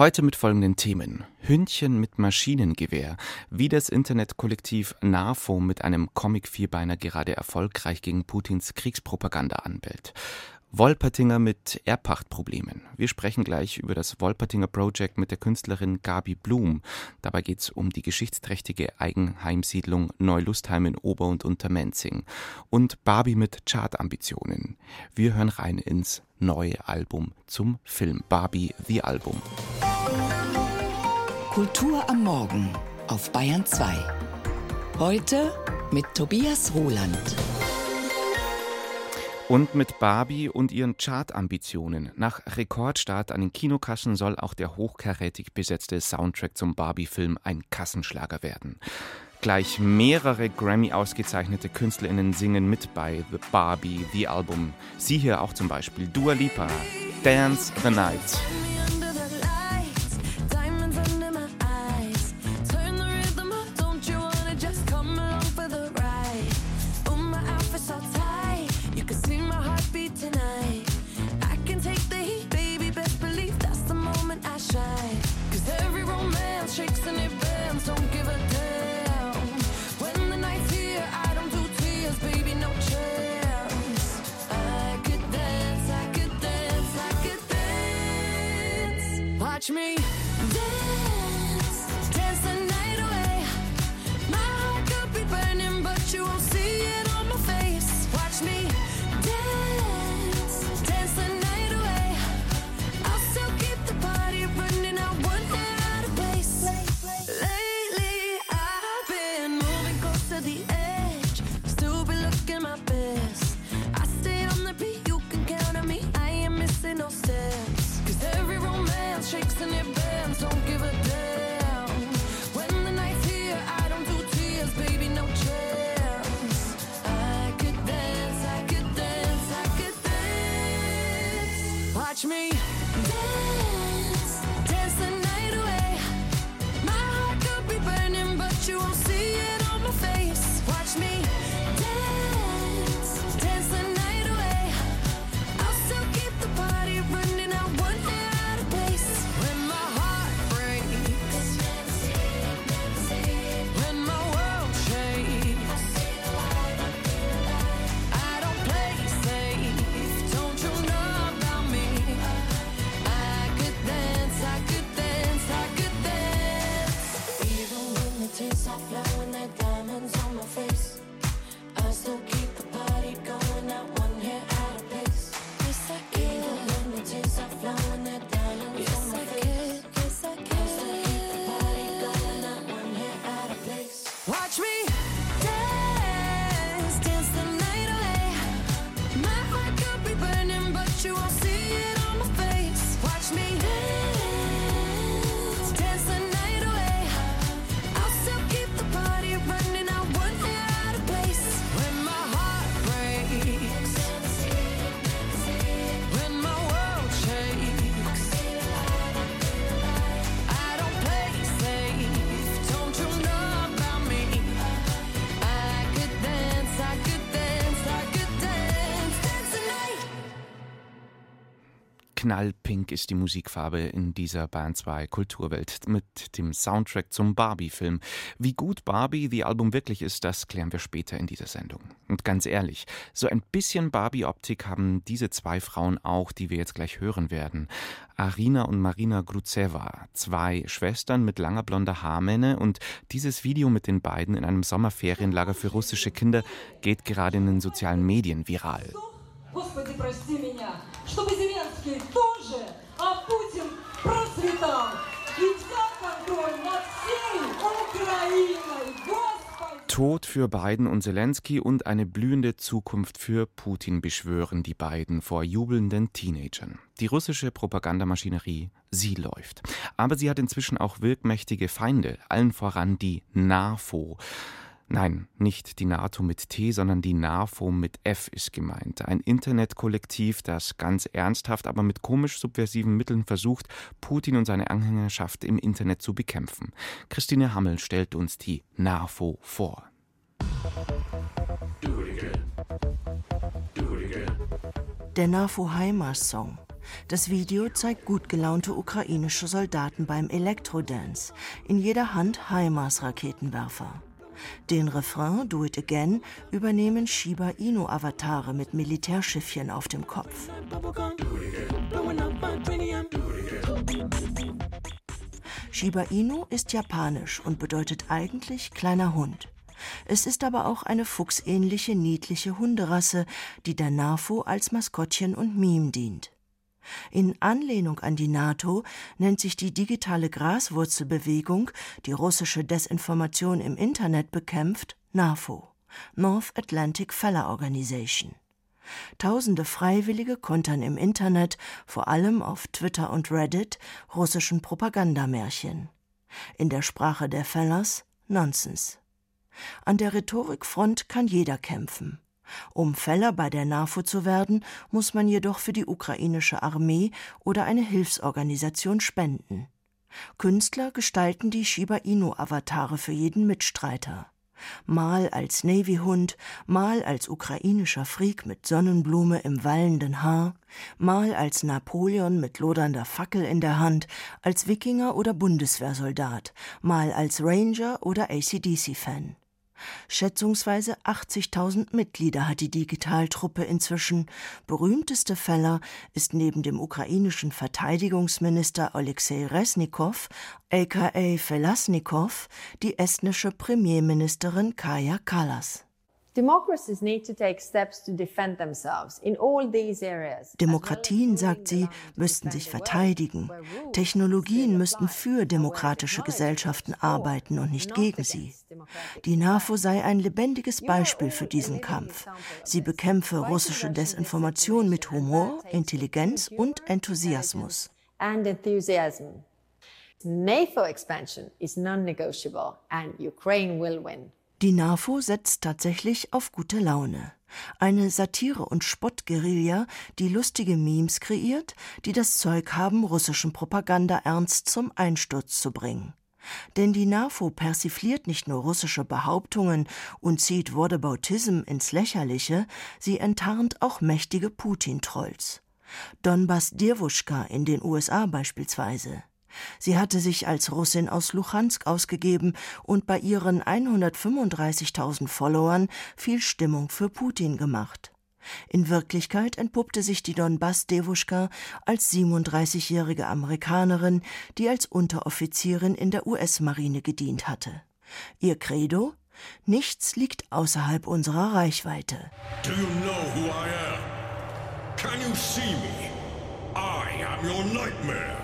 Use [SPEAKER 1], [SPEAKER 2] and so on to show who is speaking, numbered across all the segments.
[SPEAKER 1] Heute mit folgenden Themen. Hündchen mit Maschinengewehr, wie das Internetkollektiv NAFO mit einem Comic-Vierbeiner gerade erfolgreich gegen Putins Kriegspropaganda anbellt. Wolpertinger mit Erbpachtproblemen. Wir sprechen gleich über das Wolpertinger Project mit der Künstlerin Gabi Blum. Dabei geht es um die geschichtsträchtige Eigenheimsiedlung Neulustheim in Ober- und Untermenzing. Und Barbie mit Chartambitionen. Wir hören rein ins neue Album zum Film Barbie The Album.
[SPEAKER 2] Kultur am Morgen auf Bayern 2. Heute mit Tobias Roland
[SPEAKER 1] und mit Barbie und ihren Chartambitionen. Nach Rekordstart an den Kinokassen soll auch der hochkarätig besetzte Soundtrack zum Barbie-Film ein Kassenschlager werden. Gleich mehrere Grammy-ausgezeichnete KünstlerInnen singen mit bei The Barbie, The Album. Sie hier auch zum Beispiel Dua Lipa, Dance the Night. Knallpink ist die Musikfarbe in dieser Band 2 Kulturwelt mit dem Soundtrack zum Barbie-Film. Wie gut Barbie, die Album wirklich ist, das klären wir später in dieser Sendung. Und ganz ehrlich, so ein bisschen Barbie-Optik haben diese zwei Frauen auch, die wir jetzt gleich hören werden. Arina und Marina Gruzeva, zwei Schwestern mit langer blonder Haarmähne und dieses Video mit den beiden in einem Sommerferienlager für russische Kinder geht gerade in den sozialen Medien viral. Господи, прости меня, чтобы Зеленский тоже, а Путин процветал и взял контроль над всей Украиной. Господи! Tod für Biden und Zelensky und eine blühende Zukunft für Putin beschwören die beiden vor jubelnden Teenagern. Die russische Propagandamaschinerie, sie läuft. Aber sie hat inzwischen auch wirkmächtige Feinde, allen voran die NAFO. Nein, nicht die NATO mit T, sondern die NAFO mit F ist gemeint. Ein Internetkollektiv, das ganz ernsthaft, aber mit komisch subversiven Mitteln versucht, Putin und seine Anhängerschaft im Internet zu bekämpfen. Christine Hammel stellt uns die NAFO vor.
[SPEAKER 3] Der NAFO Heimas Song Das Video zeigt gut gelaunte ukrainische Soldaten beim Elektrodance, in jeder Hand HIMARS-Raketenwerfer. Den Refrain Do It Again übernehmen Shiba Inu-Avatare mit Militärschiffchen auf dem Kopf. Shiba Inu ist japanisch und bedeutet eigentlich kleiner Hund. Es ist aber auch eine fuchsähnliche, niedliche Hunderasse, die der NAFO als Maskottchen und Meme dient. In Anlehnung an die NATO nennt sich die digitale Graswurzelbewegung, die russische Desinformation im Internet bekämpft, NAFO, North Atlantic Feller Organization. Tausende Freiwillige kontern im Internet, vor allem auf Twitter und Reddit, russischen Propagandamärchen. In der Sprache der Fellers Nonsens. An der Rhetorikfront kann jeder kämpfen. Um Feller bei der NAFO zu werden, muss man jedoch für die ukrainische Armee oder eine Hilfsorganisation spenden. Künstler gestalten die Shiba Inu-Avatare für jeden Mitstreiter. Mal als Navy-Hund, mal als ukrainischer Freak mit Sonnenblume im wallenden Haar, mal als Napoleon mit lodernder Fackel in der Hand, als Wikinger oder Bundeswehrsoldat, mal als Ranger oder ACDC-Fan. Schätzungsweise 80.000 Mitglieder hat die Digitaltruppe inzwischen. Berühmteste Feller ist neben dem ukrainischen Verteidigungsminister Alexei Resnikow, aka Felasnikow, die estnische Premierministerin Kaja Kallas. Demokratien, sagt sie, müssten sich verteidigen. Technologien müssten für demokratische Gesellschaften arbeiten und nicht gegen sie. Die NAFO sei ein lebendiges Beispiel für diesen Kampf. Sie bekämpfe russische Desinformation mit Humor, Intelligenz und Enthusiasmus. NATO expansion is non-negotiable and Ukraine will win. Die NAFO setzt tatsächlich auf gute Laune. Eine Satire- und Spottguerilla, die lustige Memes kreiert, die das Zeug haben, russischen Propaganda ernst zum Einsturz zu bringen. Denn die NAFO persifliert nicht nur russische Behauptungen und zieht Whataboutism ins Lächerliche, sie enttarnt auch mächtige Putin-Trolls. Donbass Dirwuschka in den USA beispielsweise. Sie hatte sich als Russin aus Luhansk ausgegeben und bei ihren 135.000 Followern viel Stimmung für Putin gemacht. In Wirklichkeit entpuppte sich die Donbass-Devuschka als 37-jährige Amerikanerin, die als Unteroffizierin in der US-Marine gedient hatte. Ihr Credo? Nichts liegt außerhalb unserer Reichweite. Do you know who I am? Can you see me? I am your nightmare.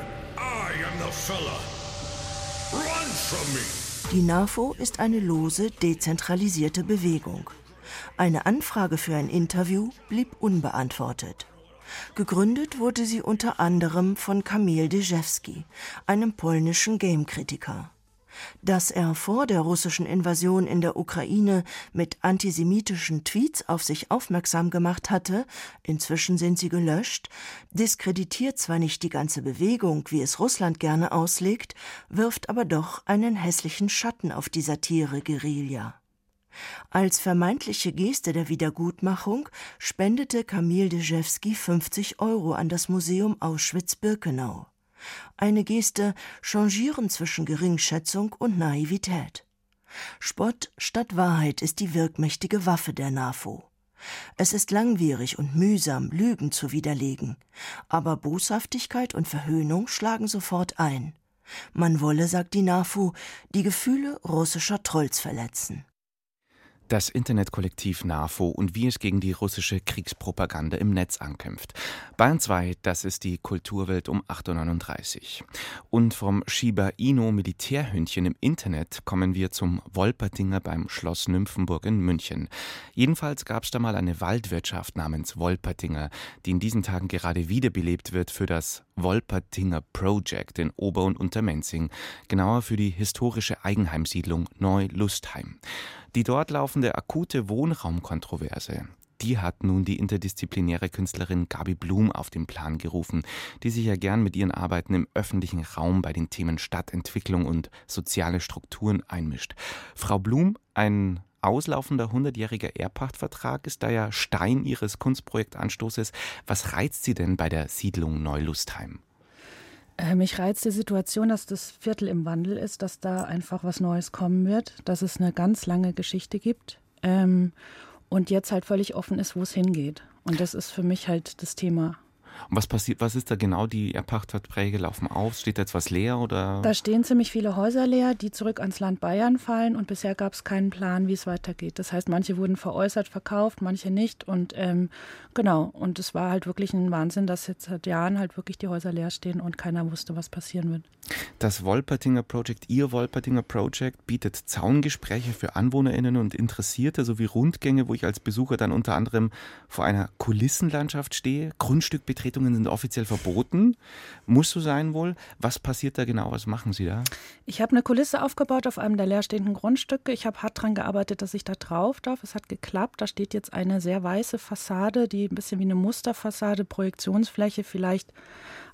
[SPEAKER 3] Die NAFO ist eine lose, dezentralisierte Bewegung. Eine Anfrage für ein Interview blieb unbeantwortet. Gegründet wurde sie unter anderem von Kamil Dejewski, einem polnischen Gamekritiker dass er vor der russischen Invasion in der Ukraine mit antisemitischen Tweets auf sich aufmerksam gemacht hatte, inzwischen sind sie gelöscht, diskreditiert zwar nicht die ganze Bewegung, wie es Russland gerne auslegt, wirft aber doch einen hässlichen Schatten auf die Satire-Guerilla. Als vermeintliche Geste der Wiedergutmachung spendete Kamil Dejewski 50 Euro an das Museum Auschwitz-Birkenau. Eine Geste changieren zwischen Geringschätzung und Naivität. Spott statt Wahrheit ist die wirkmächtige Waffe der NAFO. Es ist langwierig und mühsam, Lügen zu widerlegen, aber Boshaftigkeit und Verhöhnung schlagen sofort ein. Man wolle, sagt die NAFO, die Gefühle russischer Trolls verletzen.
[SPEAKER 4] Das Internetkollektiv NAFO und wie es gegen die russische Kriegspropaganda im Netz ankämpft. Bayern 2, das ist die Kulturwelt um 8.39 Uhr. Und vom Shiba Inu Militärhündchen im Internet kommen wir zum Wolpertinger beim Schloss Nymphenburg in München. Jedenfalls gab es da mal eine Waldwirtschaft namens Wolpertinger, die in diesen Tagen gerade wiederbelebt wird für das Wolpertinger Project in Ober- und Untermenzing, genauer für die historische Eigenheimsiedlung Neu-Lustheim. Die dort laufende akute Wohnraumkontroverse, die hat nun die interdisziplinäre Künstlerin Gabi Blum auf den Plan gerufen, die sich ja gern mit ihren Arbeiten im öffentlichen Raum bei den Themen Stadtentwicklung und soziale Strukturen einmischt. Frau Blum, ein auslaufender 100-jähriger Erbpachtvertrag ist da ja Stein Ihres Kunstprojektanstoßes. Was reizt Sie denn bei der Siedlung Neulustheim?
[SPEAKER 5] Mich reizt die Situation, dass das Viertel im Wandel ist, dass da einfach was Neues kommen wird, dass es eine ganz lange Geschichte gibt ähm, und jetzt halt völlig offen ist, wo es hingeht. Und das ist für mich halt das Thema.
[SPEAKER 4] Und was passiert, was ist da genau? Die Erbpachtverträge laufen auf? Steht da jetzt was leer oder?
[SPEAKER 5] Da stehen ziemlich viele Häuser leer, die zurück ans Land Bayern fallen und bisher gab es keinen Plan, wie es weitergeht. Das heißt, manche wurden veräußert, verkauft, manche nicht und ähm, genau. Und es war halt wirklich ein Wahnsinn, dass jetzt seit Jahren halt wirklich die Häuser leer stehen und keiner wusste, was passieren wird.
[SPEAKER 4] Das Wolpertinger Project, Ihr Wolpertinger Project, bietet Zaungespräche für AnwohnerInnen und Interessierte sowie Rundgänge, wo ich als Besucher dann unter anderem vor einer Kulissenlandschaft stehe. Grundstückbetretungen sind offiziell verboten. Muss so sein wohl. Was passiert da genau? Was machen Sie da?
[SPEAKER 5] Ich habe eine Kulisse aufgebaut auf einem der leerstehenden Grundstücke. Ich habe hart daran gearbeitet, dass ich da drauf darf. Es hat geklappt. Da steht jetzt eine sehr weiße Fassade, die ein bisschen wie eine Musterfassade, Projektionsfläche vielleicht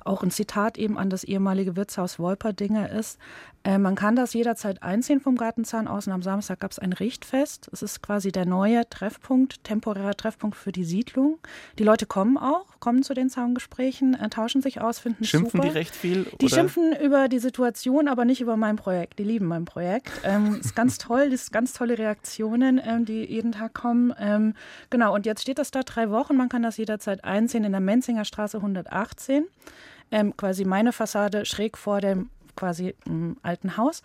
[SPEAKER 5] auch ein Zitat eben an das ehemalige Wirtshaus Wolperdinger ist. Äh, man kann das jederzeit einziehen vom Gartenzahn aus und am Samstag gab es ein Richtfest. Es ist quasi der neue Treffpunkt, temporärer Treffpunkt für die Siedlung. Die Leute kommen auch, kommen zu den Zaungesprächen, äh, tauschen sich aus, finden
[SPEAKER 4] Schimpfen
[SPEAKER 5] super.
[SPEAKER 4] die recht viel?
[SPEAKER 5] Die schimpfen über die Situation, aber nicht über mein Projekt. Die lieben mein Projekt. Ähm, ist ganz toll, das ist ganz tolle Reaktionen, ähm, die jeden Tag kommen. Ähm, genau, und jetzt steht das da drei Wochen. Man kann das jederzeit einziehen in der Menzinger Straße 118 ähm, quasi meine Fassade schräg vor dem quasi m, alten Haus.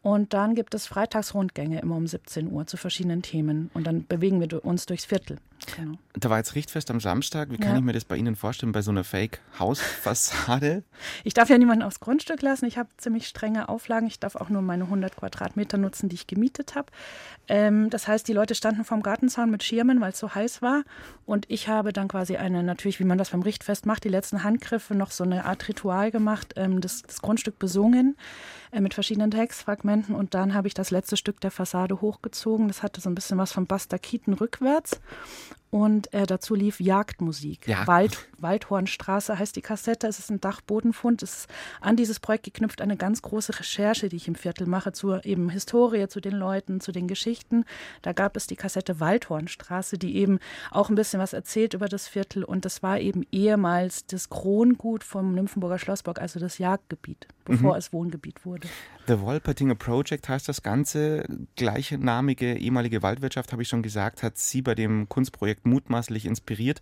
[SPEAKER 5] Und dann gibt es Freitagsrundgänge immer um 17 Uhr zu verschiedenen Themen. Und dann bewegen wir uns durchs Viertel.
[SPEAKER 4] Genau. Da war jetzt Richtfest am Samstag. Wie kann ja. ich mir das bei Ihnen vorstellen, bei so einer Fake-Hausfassade?
[SPEAKER 5] Ich darf ja niemanden aufs Grundstück lassen. Ich habe ziemlich strenge Auflagen. Ich darf auch nur meine 100 Quadratmeter nutzen, die ich gemietet habe. Ähm, das heißt, die Leute standen vom Gartenzaun mit Schirmen, weil es so heiß war. Und ich habe dann quasi eine, natürlich, wie man das beim Richtfest macht, die letzten Handgriffe, noch so eine Art Ritual gemacht, ähm, das, das Grundstück besungen äh, mit verschiedenen Textfragmenten. Und dann habe ich das letzte Stück der Fassade hochgezogen. Das hatte so ein bisschen was von Bastakiten rückwärts und äh, dazu lief Jagdmusik. Ja. Wald, Waldhornstraße heißt die Kassette. Es ist ein Dachbodenfund. Es ist an dieses Projekt geknüpft eine ganz große Recherche, die ich im Viertel mache, zur eben Historie, zu den Leuten, zu den Geschichten. Da gab es die Kassette Waldhornstraße, die eben auch ein bisschen was erzählt über das Viertel. Und das war eben ehemals das Krongut vom Nymphenburger Schlossburg, also das Jagdgebiet, bevor mhm. es Wohngebiet wurde.
[SPEAKER 4] The Wolpertinger Project heißt das Ganze. Gleichnamige ehemalige Waldwirtschaft, habe ich schon gesagt, hat Sie bei dem Kunstprojekt mutmaßlich inspiriert.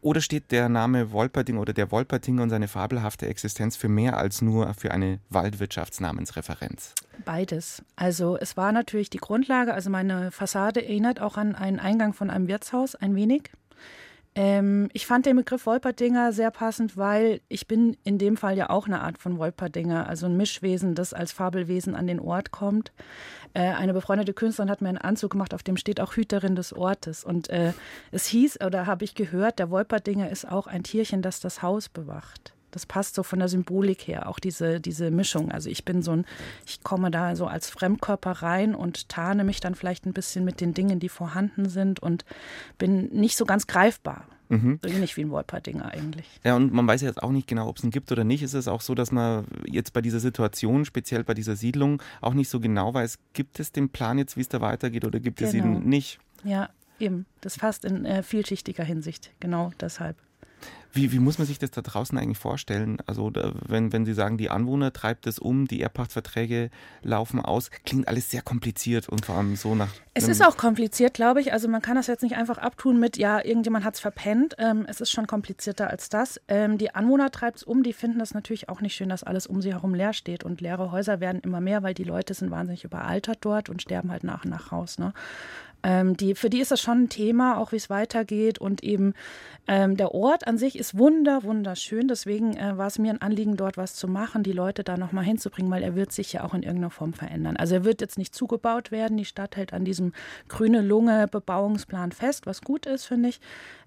[SPEAKER 4] Oder steht der Name Wolpertinger oder der Wolpertinger und seine fabelhafte Existenz für mehr als nur für eine Waldwirtschaftsnamensreferenz?
[SPEAKER 5] Beides. Also es war natürlich die Grundlage, also meine Fassade erinnert auch an einen Eingang von einem Wirtshaus ein wenig. Ähm, ich fand den Begriff Wolperdinger sehr passend, weil ich bin in dem Fall ja auch eine Art von Wolperdinger, also ein Mischwesen, das als Fabelwesen an den Ort kommt. Äh, eine befreundete Künstlerin hat mir einen Anzug gemacht, auf dem steht auch Hüterin des Ortes. Und äh, es hieß, oder habe ich gehört, der Wolperdinger ist auch ein Tierchen, das das Haus bewacht das passt so von der Symbolik her, auch diese, diese Mischung. Also ich bin so ein, ich komme da so als Fremdkörper rein und tarne mich dann vielleicht ein bisschen mit den Dingen, die vorhanden sind und bin nicht so ganz greifbar. Mhm. So ähnlich wie ein Wolperdinger eigentlich.
[SPEAKER 4] Ja, und man weiß jetzt auch nicht genau, ob es ihn gibt oder nicht. Ist es auch so, dass man jetzt bei dieser Situation, speziell bei dieser Siedlung, auch nicht so genau weiß, gibt es den Plan jetzt, wie es da weitergeht oder gibt genau. es ihn genau. nicht?
[SPEAKER 5] Ja, eben. Das fast in äh, vielschichtiger Hinsicht. Genau deshalb.
[SPEAKER 4] Wie, wie muss man sich das da draußen eigentlich vorstellen? Also da, wenn, wenn Sie sagen, die Anwohner treibt es um, die Erbpachtsverträge laufen aus, klingt alles sehr kompliziert und vor allem so nach...
[SPEAKER 5] Es ist auch kompliziert, glaube ich. Also man kann das jetzt nicht einfach abtun mit, ja, irgendjemand hat es verpennt. Ähm, es ist schon komplizierter als das. Ähm, die Anwohner treibt es um, die finden das natürlich auch nicht schön, dass alles um sie herum leer steht. Und leere Häuser werden immer mehr, weil die Leute sind wahnsinnig überaltert dort und sterben halt nach und nach raus. Ne? Ähm, die, für die ist das schon ein Thema, auch wie es weitergeht. Und eben ähm, der Ort an sich ist wunder, wunderschön. Deswegen äh, war es mir ein Anliegen, dort was zu machen, die Leute da nochmal hinzubringen, weil er wird sich ja auch in irgendeiner Form verändern. Also er wird jetzt nicht zugebaut werden. Die Stadt hält an diesem grüne Lunge Bebauungsplan fest, was gut ist, finde ich.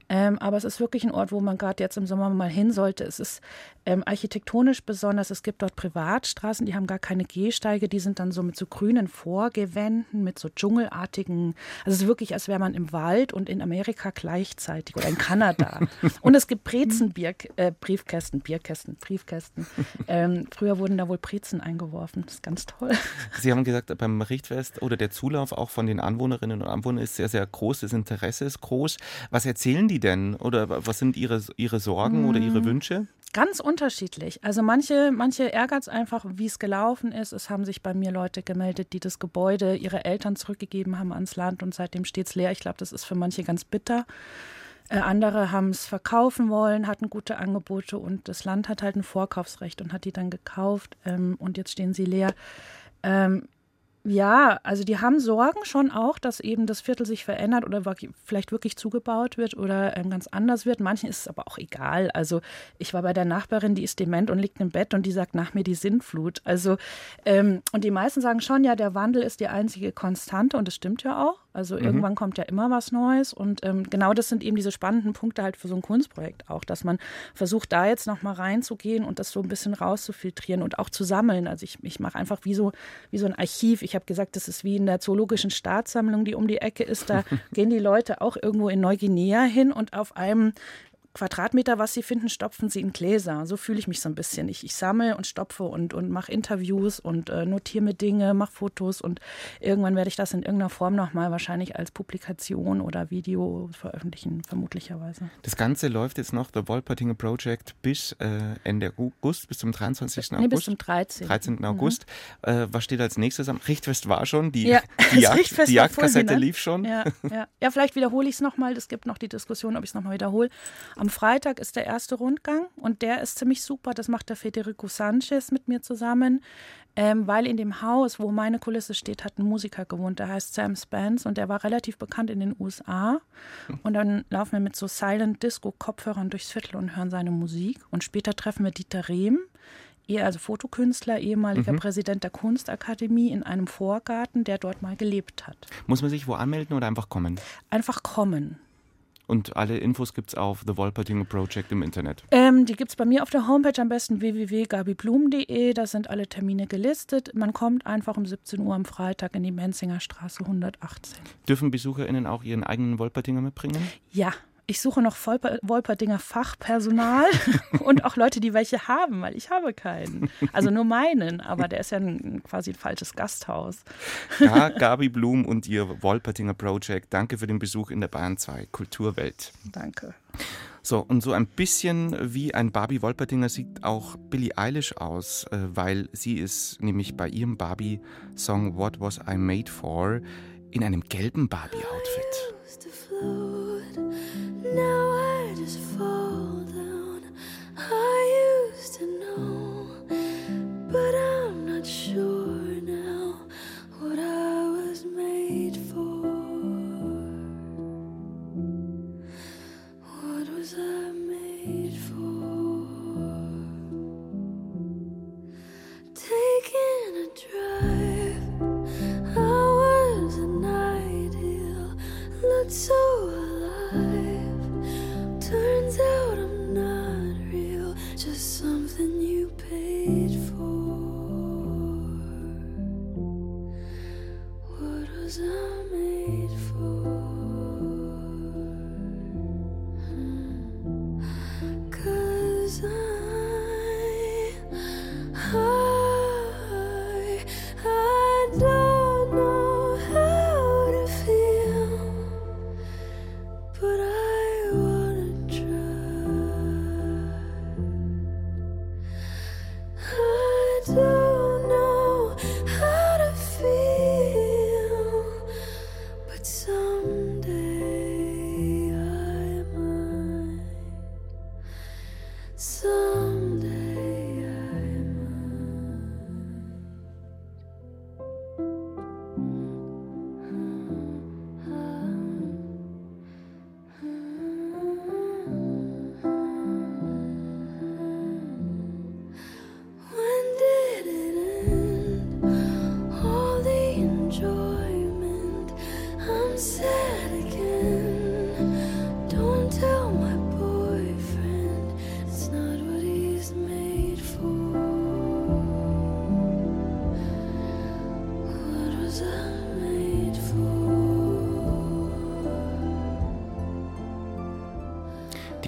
[SPEAKER 5] Ähm, aber es ist wirklich ein Ort, wo man gerade jetzt im Sommer mal hin sollte. Es ist ähm, architektonisch besonders. Es gibt dort Privatstraßen, die haben gar keine Gehsteige. Die sind dann so mit so grünen Vorgewänden, mit so dschungelartigen. Also es ist wirklich, als wäre man im Wald und in Amerika gleichzeitig oder in Kanada. und es gibt Brezenbriefkästen, äh, Bierkästen, Briefkästen. Ähm, früher wurden da wohl Brezen eingeworfen. Das ist ganz toll.
[SPEAKER 4] Sie haben gesagt, beim Richtfest oder der Zulauf auch von den Anwohnerinnen und Anwohnern ist sehr, sehr groß. Das Interesse ist groß. Was erzählen die denn? Oder was sind ihre, ihre Sorgen oder ihre mm. Wünsche?
[SPEAKER 5] Ganz unterschiedlich. Also manche, manche ärgert es einfach, wie es gelaufen ist. Es haben sich bei mir Leute gemeldet, die das Gebäude ihre Eltern zurückgegeben haben ans Land und seitdem steht es leer. Ich glaube, das ist für manche ganz bitter. Äh, andere haben es verkaufen wollen, hatten gute Angebote und das Land hat halt ein Vorkaufsrecht und hat die dann gekauft ähm, und jetzt stehen sie leer. Ähm, ja, also die haben Sorgen schon auch, dass eben das Viertel sich verändert oder vielleicht wirklich zugebaut wird oder ähm, ganz anders wird. Manchen ist es aber auch egal. Also ich war bei der Nachbarin, die ist dement und liegt im Bett und die sagt nach mir die Sintflut. Also ähm, und die meisten sagen schon, ja, der Wandel ist die einzige Konstante und das stimmt ja auch. Also mhm. irgendwann kommt ja immer was Neues und ähm, genau das sind eben diese spannenden Punkte halt für so ein Kunstprojekt auch, dass man versucht, da jetzt noch mal reinzugehen und das so ein bisschen rauszufiltrieren und auch zu sammeln. Also ich, ich mache einfach wie so, wie so ein Archiv. Ich habe gesagt, das ist wie in der Zoologischen Staatssammlung, die um die Ecke ist. Da gehen die Leute auch irgendwo in Neuguinea hin und auf einem Quadratmeter, was sie finden, stopfen sie in Gläser. So fühle ich mich so ein bisschen. Ich, ich sammle und stopfe und, und mache Interviews und äh, notiere mir Dinge, mache Fotos und irgendwann werde ich das in irgendeiner Form nochmal wahrscheinlich als Publikation oder Video veröffentlichen, vermutlicherweise.
[SPEAKER 4] Das Ganze läuft jetzt noch, The Wolpertinger Project, bis äh, Ende August, bis zum 23. August?
[SPEAKER 5] Nee, bis zum 13.
[SPEAKER 4] 13. Mhm. August. Äh, was steht als nächstes am? Richtfest war schon, die, ja, die, Jagd, die Jagdkassette lief schon.
[SPEAKER 5] Ja, ja. ja vielleicht wiederhole ich es nochmal. Es gibt noch die Diskussion, ob ich es nochmal wiederhole. Am Freitag ist der erste Rundgang und der ist ziemlich super. Das macht der Federico Sanchez mit mir zusammen, ähm, weil in dem Haus, wo meine Kulisse steht, hat ein Musiker gewohnt, der heißt Sam Spence und der war relativ bekannt in den USA. Und dann laufen wir mit so Silent Disco Kopfhörern durchs Viertel und hören seine Musik. Und später treffen wir Dieter Rehm, also Fotokünstler, ehemaliger mhm. Präsident der Kunstakademie in einem Vorgarten, der dort mal gelebt hat.
[SPEAKER 4] Muss man sich wo anmelden oder einfach kommen?
[SPEAKER 5] Einfach kommen.
[SPEAKER 4] Und alle Infos gibt es auf The Wolpertinger Project im Internet.
[SPEAKER 5] Ähm, die gibt es bei mir auf der Homepage am besten www.gabiblum.de. Da sind alle Termine gelistet. Man kommt einfach um 17 Uhr am Freitag in die Menzinger Straße 118.
[SPEAKER 4] Dürfen BesucherInnen auch ihren eigenen Wolpertinger mitbringen?
[SPEAKER 5] Ja, ich suche noch Wolperdinger Fachpersonal und auch Leute, die welche haben, weil ich habe keinen. Also nur meinen, aber der ist ja ein, quasi ein falsches Gasthaus.
[SPEAKER 4] Ja, Gabi Blum und ihr Wolpertinger Project, danke für den Besuch in der Bahn 2 Kulturwelt.
[SPEAKER 5] Danke.
[SPEAKER 4] So, und so ein bisschen wie ein Barbie Wolpertinger sieht auch Billie Eilish aus, äh, weil sie ist nämlich bei ihrem Barbie-Song What Was I Made For in einem gelben Barbie-Outfit. Now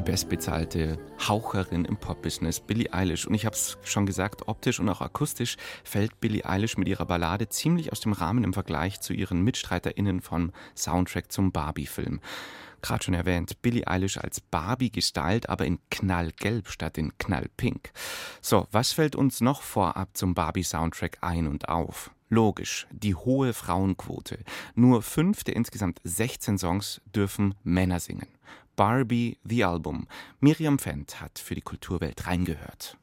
[SPEAKER 4] die bestbezahlte Haucherin im Pop-Business, Billie Eilish. Und ich habe es schon gesagt, optisch und auch akustisch fällt Billie Eilish mit ihrer Ballade ziemlich aus dem Rahmen im Vergleich zu ihren MitstreiterInnen vom Soundtrack zum Barbie-Film. Gerade schon erwähnt, Billie Eilish als Barbie gestylt, aber in knallgelb statt in knallpink. So, was fällt uns noch vorab zum Barbie-Soundtrack ein und auf? Logisch, die hohe Frauenquote. Nur fünf der insgesamt 16 Songs dürfen Männer singen. Barbie The Album. Miriam Fendt hat für die Kulturwelt reingehört.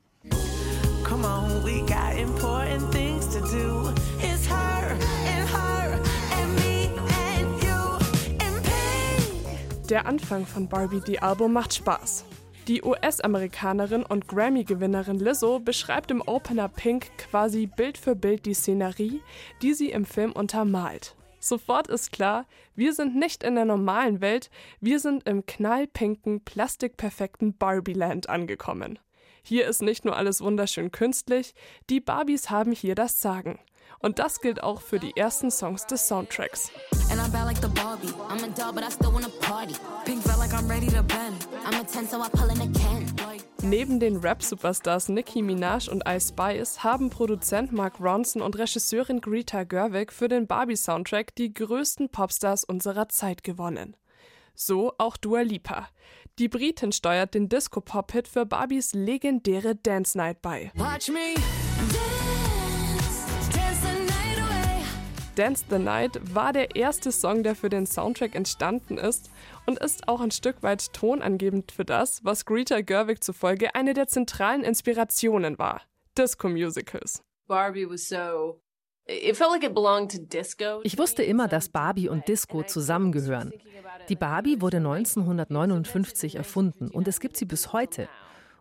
[SPEAKER 4] Come on, we got important things to do. It's her and her
[SPEAKER 6] and me and you and pink. Der Anfang von Barbie The Album macht Spaß. Die US-Amerikanerin und Grammy-Gewinnerin Lizzo beschreibt im Opener Pink quasi Bild für Bild die Szenerie, die sie im Film untermalt. Sofort ist klar, wir sind nicht in der normalen Welt, wir sind im knallpinken, plastikperfekten Barbie-Land angekommen. Hier ist nicht nur alles wunderschön künstlich, die Barbies haben hier das Sagen. Und das gilt auch für die ersten Songs des Soundtracks. Neben den Rap-Superstars Nicki Minaj und Ice Spice haben Produzent Mark Ronson und Regisseurin Greta Gerwig für den Barbie-Soundtrack die größten Popstars unserer Zeit gewonnen. So auch Dua Lipa. Die Britin steuert den Disco-Pop-Hit für Barbies legendäre Dance Night bei. Watch me. Dance the Night war der erste Song, der für den Soundtrack entstanden ist und ist auch ein Stück weit tonangebend für das, was Greta Gerwig zufolge eine der zentralen Inspirationen war: Disco-Musicals. Barbie was so ich
[SPEAKER 7] wusste immer, dass Barbie und Disco zusammengehören. Die Barbie wurde 1959 erfunden und es gibt sie bis heute.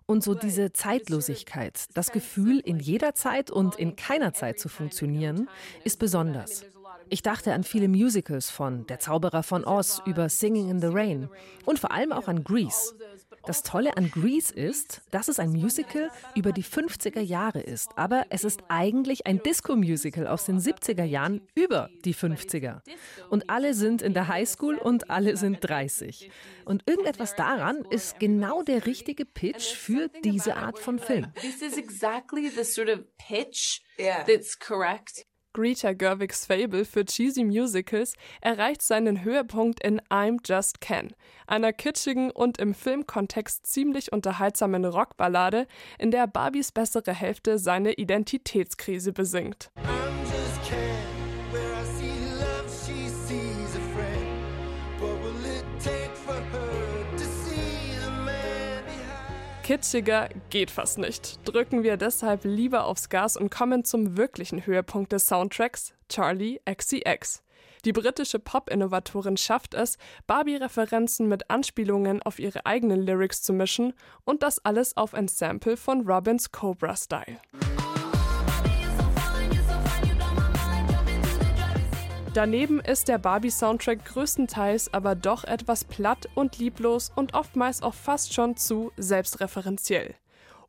[SPEAKER 7] Und so diese Zeitlosigkeit, das Gefühl, in jeder Zeit und in keiner Zeit zu funktionieren, ist besonders. Ich dachte an viele Musicals von Der Zauberer von Oz über Singing in the Rain und vor allem auch an Grease. Das Tolle an Grease ist, dass es ein Musical über die 50er Jahre ist, aber es ist eigentlich ein Disco-Musical aus den 70er Jahren über die 50er. Und alle sind in der Highschool und alle sind 30. Und irgendetwas daran ist genau der richtige Pitch für diese Art von Film. This is exactly the sort of pitch
[SPEAKER 6] that's correct. Greta Gerwigs Fable für cheesy Musicals erreicht seinen Höhepunkt in I'm Just Ken, einer kitschigen und im Filmkontext ziemlich unterhaltsamen Rockballade, in der Barbies bessere Hälfte seine Identitätskrise besingt. Kitschiger geht fast nicht. Drücken wir deshalb lieber aufs Gas und kommen zum wirklichen Höhepunkt des Soundtracks, Charlie XCX. Die britische Pop-Innovatorin schafft es, Barbie-Referenzen mit Anspielungen auf ihre eigenen Lyrics zu mischen und das alles auf ein Sample von Robins Cobra Style. Daneben ist der Barbie-Soundtrack größtenteils aber doch etwas platt und lieblos und oftmals auch fast schon zu selbstreferenziell.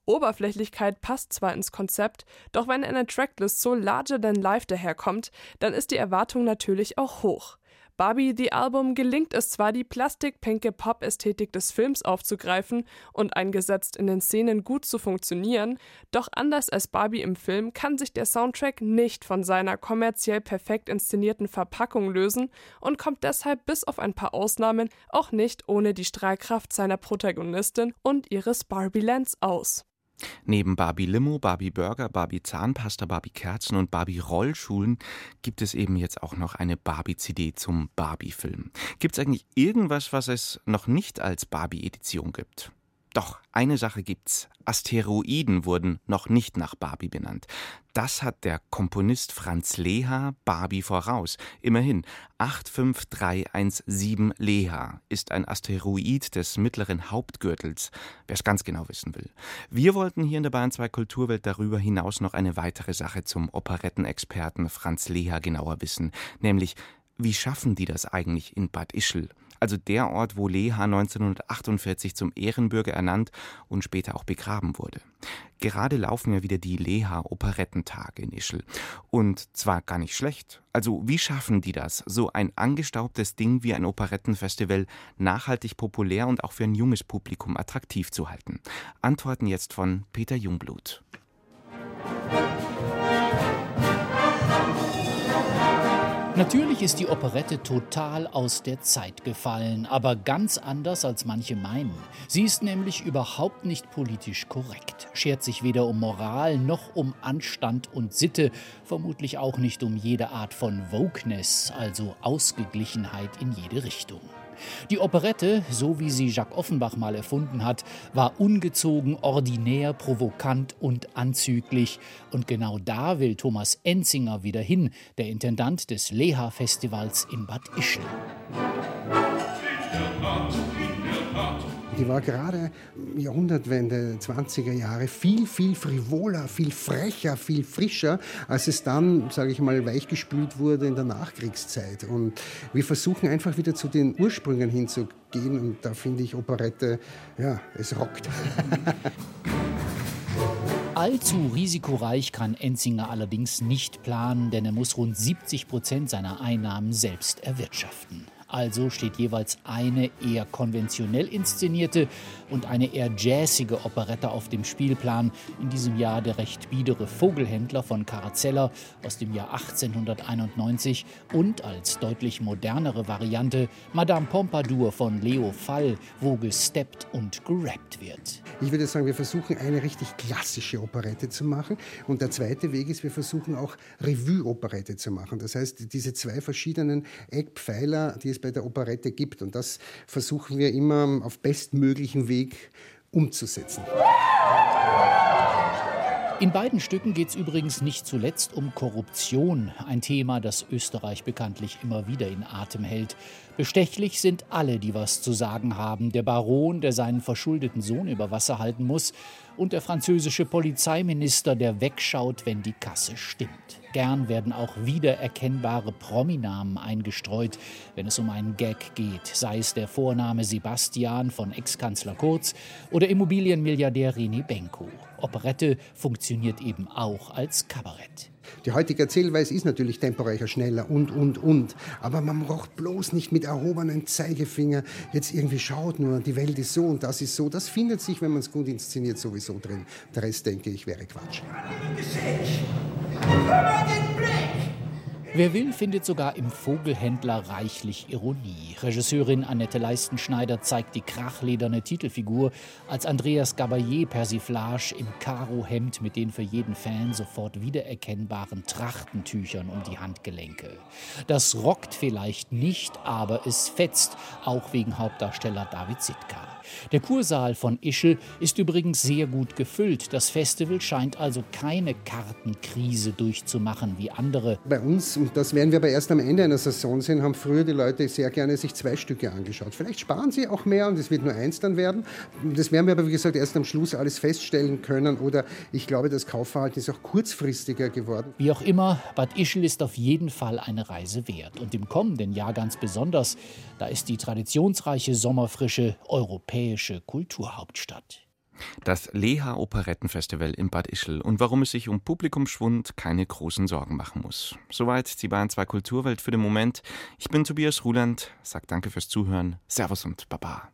[SPEAKER 6] Oberflächlichkeit passt zwar ins Konzept, doch wenn eine Tracklist so larger than life daherkommt, dann ist die Erwartung natürlich auch hoch. Barbie The Album gelingt es zwar, die plastikpinke Pop-Ästhetik des Films aufzugreifen und eingesetzt in den Szenen gut zu funktionieren, doch anders als Barbie im Film kann sich der Soundtrack nicht von seiner kommerziell perfekt inszenierten Verpackung lösen und kommt deshalb bis auf ein paar Ausnahmen auch nicht ohne die Strahlkraft seiner Protagonistin und ihres Barbie-Lands aus.
[SPEAKER 4] Neben Barbie Limo, Barbie Burger, Barbie Zahnpasta, Barbie Kerzen und Barbie Rollschulen gibt es eben jetzt auch noch eine Barbie-CD zum Barbie-Film. Gibt es eigentlich irgendwas, was es noch nicht als Barbie-Edition gibt? Doch, eine Sache gibt's. Asteroiden wurden noch nicht nach Barbie benannt. Das hat der Komponist Franz Leha Barbie voraus. Immerhin 85317 Leha ist ein Asteroid des mittleren Hauptgürtels, wer es ganz genau wissen will. Wir wollten hier in der Bahn 2 Kulturwelt darüber hinaus noch eine weitere Sache zum Operettenexperten Franz Leha genauer wissen, nämlich wie schaffen die das eigentlich in Bad Ischl? Also der Ort, wo Leha 1948 zum Ehrenbürger ernannt und später auch begraben wurde. Gerade laufen ja wieder die Leha Operettentage in Ischl. Und zwar gar nicht schlecht. Also wie schaffen die das, so ein angestaubtes Ding wie ein Operettenfestival nachhaltig populär und auch für ein junges Publikum attraktiv zu halten? Antworten jetzt von Peter Jungblut.
[SPEAKER 8] Natürlich ist die Operette total aus der Zeit gefallen, aber ganz anders als manche meinen. Sie ist nämlich überhaupt nicht politisch korrekt, schert sich weder um Moral noch um Anstand und Sitte, vermutlich auch nicht um jede Art von Wokeness, also Ausgeglichenheit in jede Richtung. Die Operette, so wie sie Jacques Offenbach mal erfunden hat, war ungezogen, ordinär, provokant und anzüglich. Und genau da will Thomas Enzinger wieder hin, der Intendant des Leha-Festivals in Bad Ischl.
[SPEAKER 9] Die war gerade Jahrhundertwende, 20er Jahre, viel, viel frivoler, viel frecher, viel frischer, als es dann, sage ich mal, weichgespült wurde in der Nachkriegszeit. Und wir versuchen einfach wieder zu den Ursprüngen hinzugehen und da finde ich Operette, ja, es rockt.
[SPEAKER 8] Allzu risikoreich kann Enzinger allerdings nicht planen, denn er muss rund 70 Prozent seiner Einnahmen selbst erwirtschaften. Also steht jeweils eine eher konventionell inszenierte und eine eher jazzige Operette auf dem Spielplan. In diesem Jahr der recht biedere Vogelhändler von Carazella aus dem Jahr 1891 und als deutlich modernere Variante Madame Pompadour von Leo Fall, wo gesteppt und gerappt wird.
[SPEAKER 9] Ich würde sagen, wir versuchen eine richtig klassische Operette zu machen und der zweite Weg ist, wir versuchen auch Revue-Operette zu machen. Das heißt, diese zwei verschiedenen Eckpfeiler, die es es bei der Operette gibt. Und das versuchen wir immer auf bestmöglichen Weg umzusetzen.
[SPEAKER 8] In beiden Stücken geht es übrigens nicht zuletzt um Korruption, ein Thema, das Österreich bekanntlich immer wieder in Atem hält. Bestechlich sind alle, die was zu sagen haben. Der Baron, der seinen verschuldeten Sohn über Wasser halten muss, und der französische Polizeiminister, der wegschaut, wenn die Kasse stimmt. Gern werden auch wiedererkennbare Prominamen eingestreut, wenn es um einen Gag geht, sei es der Vorname Sebastian von Ex-Kanzler Kurz oder Immobilienmilliardär René Benko. Operette funktioniert eben auch als Kabarett.
[SPEAKER 9] Die heutige Erzählweise ist natürlich temporärer, schneller und, und, und. Aber man braucht bloß nicht mit erhobenem Zeigefinger jetzt irgendwie schaut nur, die Welt ist so und das ist so. Das findet sich, wenn man es gut inszeniert, sowieso drin. Der Rest, denke ich, wäre Quatsch.
[SPEAKER 8] Blick! Wer will, findet sogar im Vogelhändler reichlich Ironie. Regisseurin Annette Leistenschneider zeigt die krachlederne Titelfigur als Andreas Gabayé Persiflage im Karo-Hemd mit den für jeden Fan sofort wiedererkennbaren Trachtentüchern um die Handgelenke. Das rockt vielleicht nicht, aber es fetzt, auch wegen Hauptdarsteller David Sitka. Der Kursaal von Ischl ist übrigens sehr gut gefüllt. Das Festival scheint also keine Kartenkrise durchzumachen wie andere.
[SPEAKER 9] Bei uns und das werden wir aber erst am Ende einer Saison sehen, haben früher die Leute sehr gerne sich zwei Stücke angeschaut. Vielleicht sparen sie auch mehr und es wird nur eins dann werden. Das werden wir aber, wie gesagt, erst am Schluss alles feststellen können. Oder ich glaube, das Kaufverhalten ist auch kurzfristiger geworden.
[SPEAKER 8] Wie auch immer, Bad Ischl ist auf jeden Fall eine Reise wert. Und im kommenden Jahr ganz besonders. Da ist die traditionsreiche Sommerfrische europäische Kulturhauptstadt.
[SPEAKER 4] Das Leha Operettenfestival in Bad Ischl und warum es sich um Publikumsschwund keine großen Sorgen machen muss. Soweit die Bayern 2 Kulturwelt für den Moment. Ich bin Tobias Ruland, sag danke fürs Zuhören, Servus und Baba.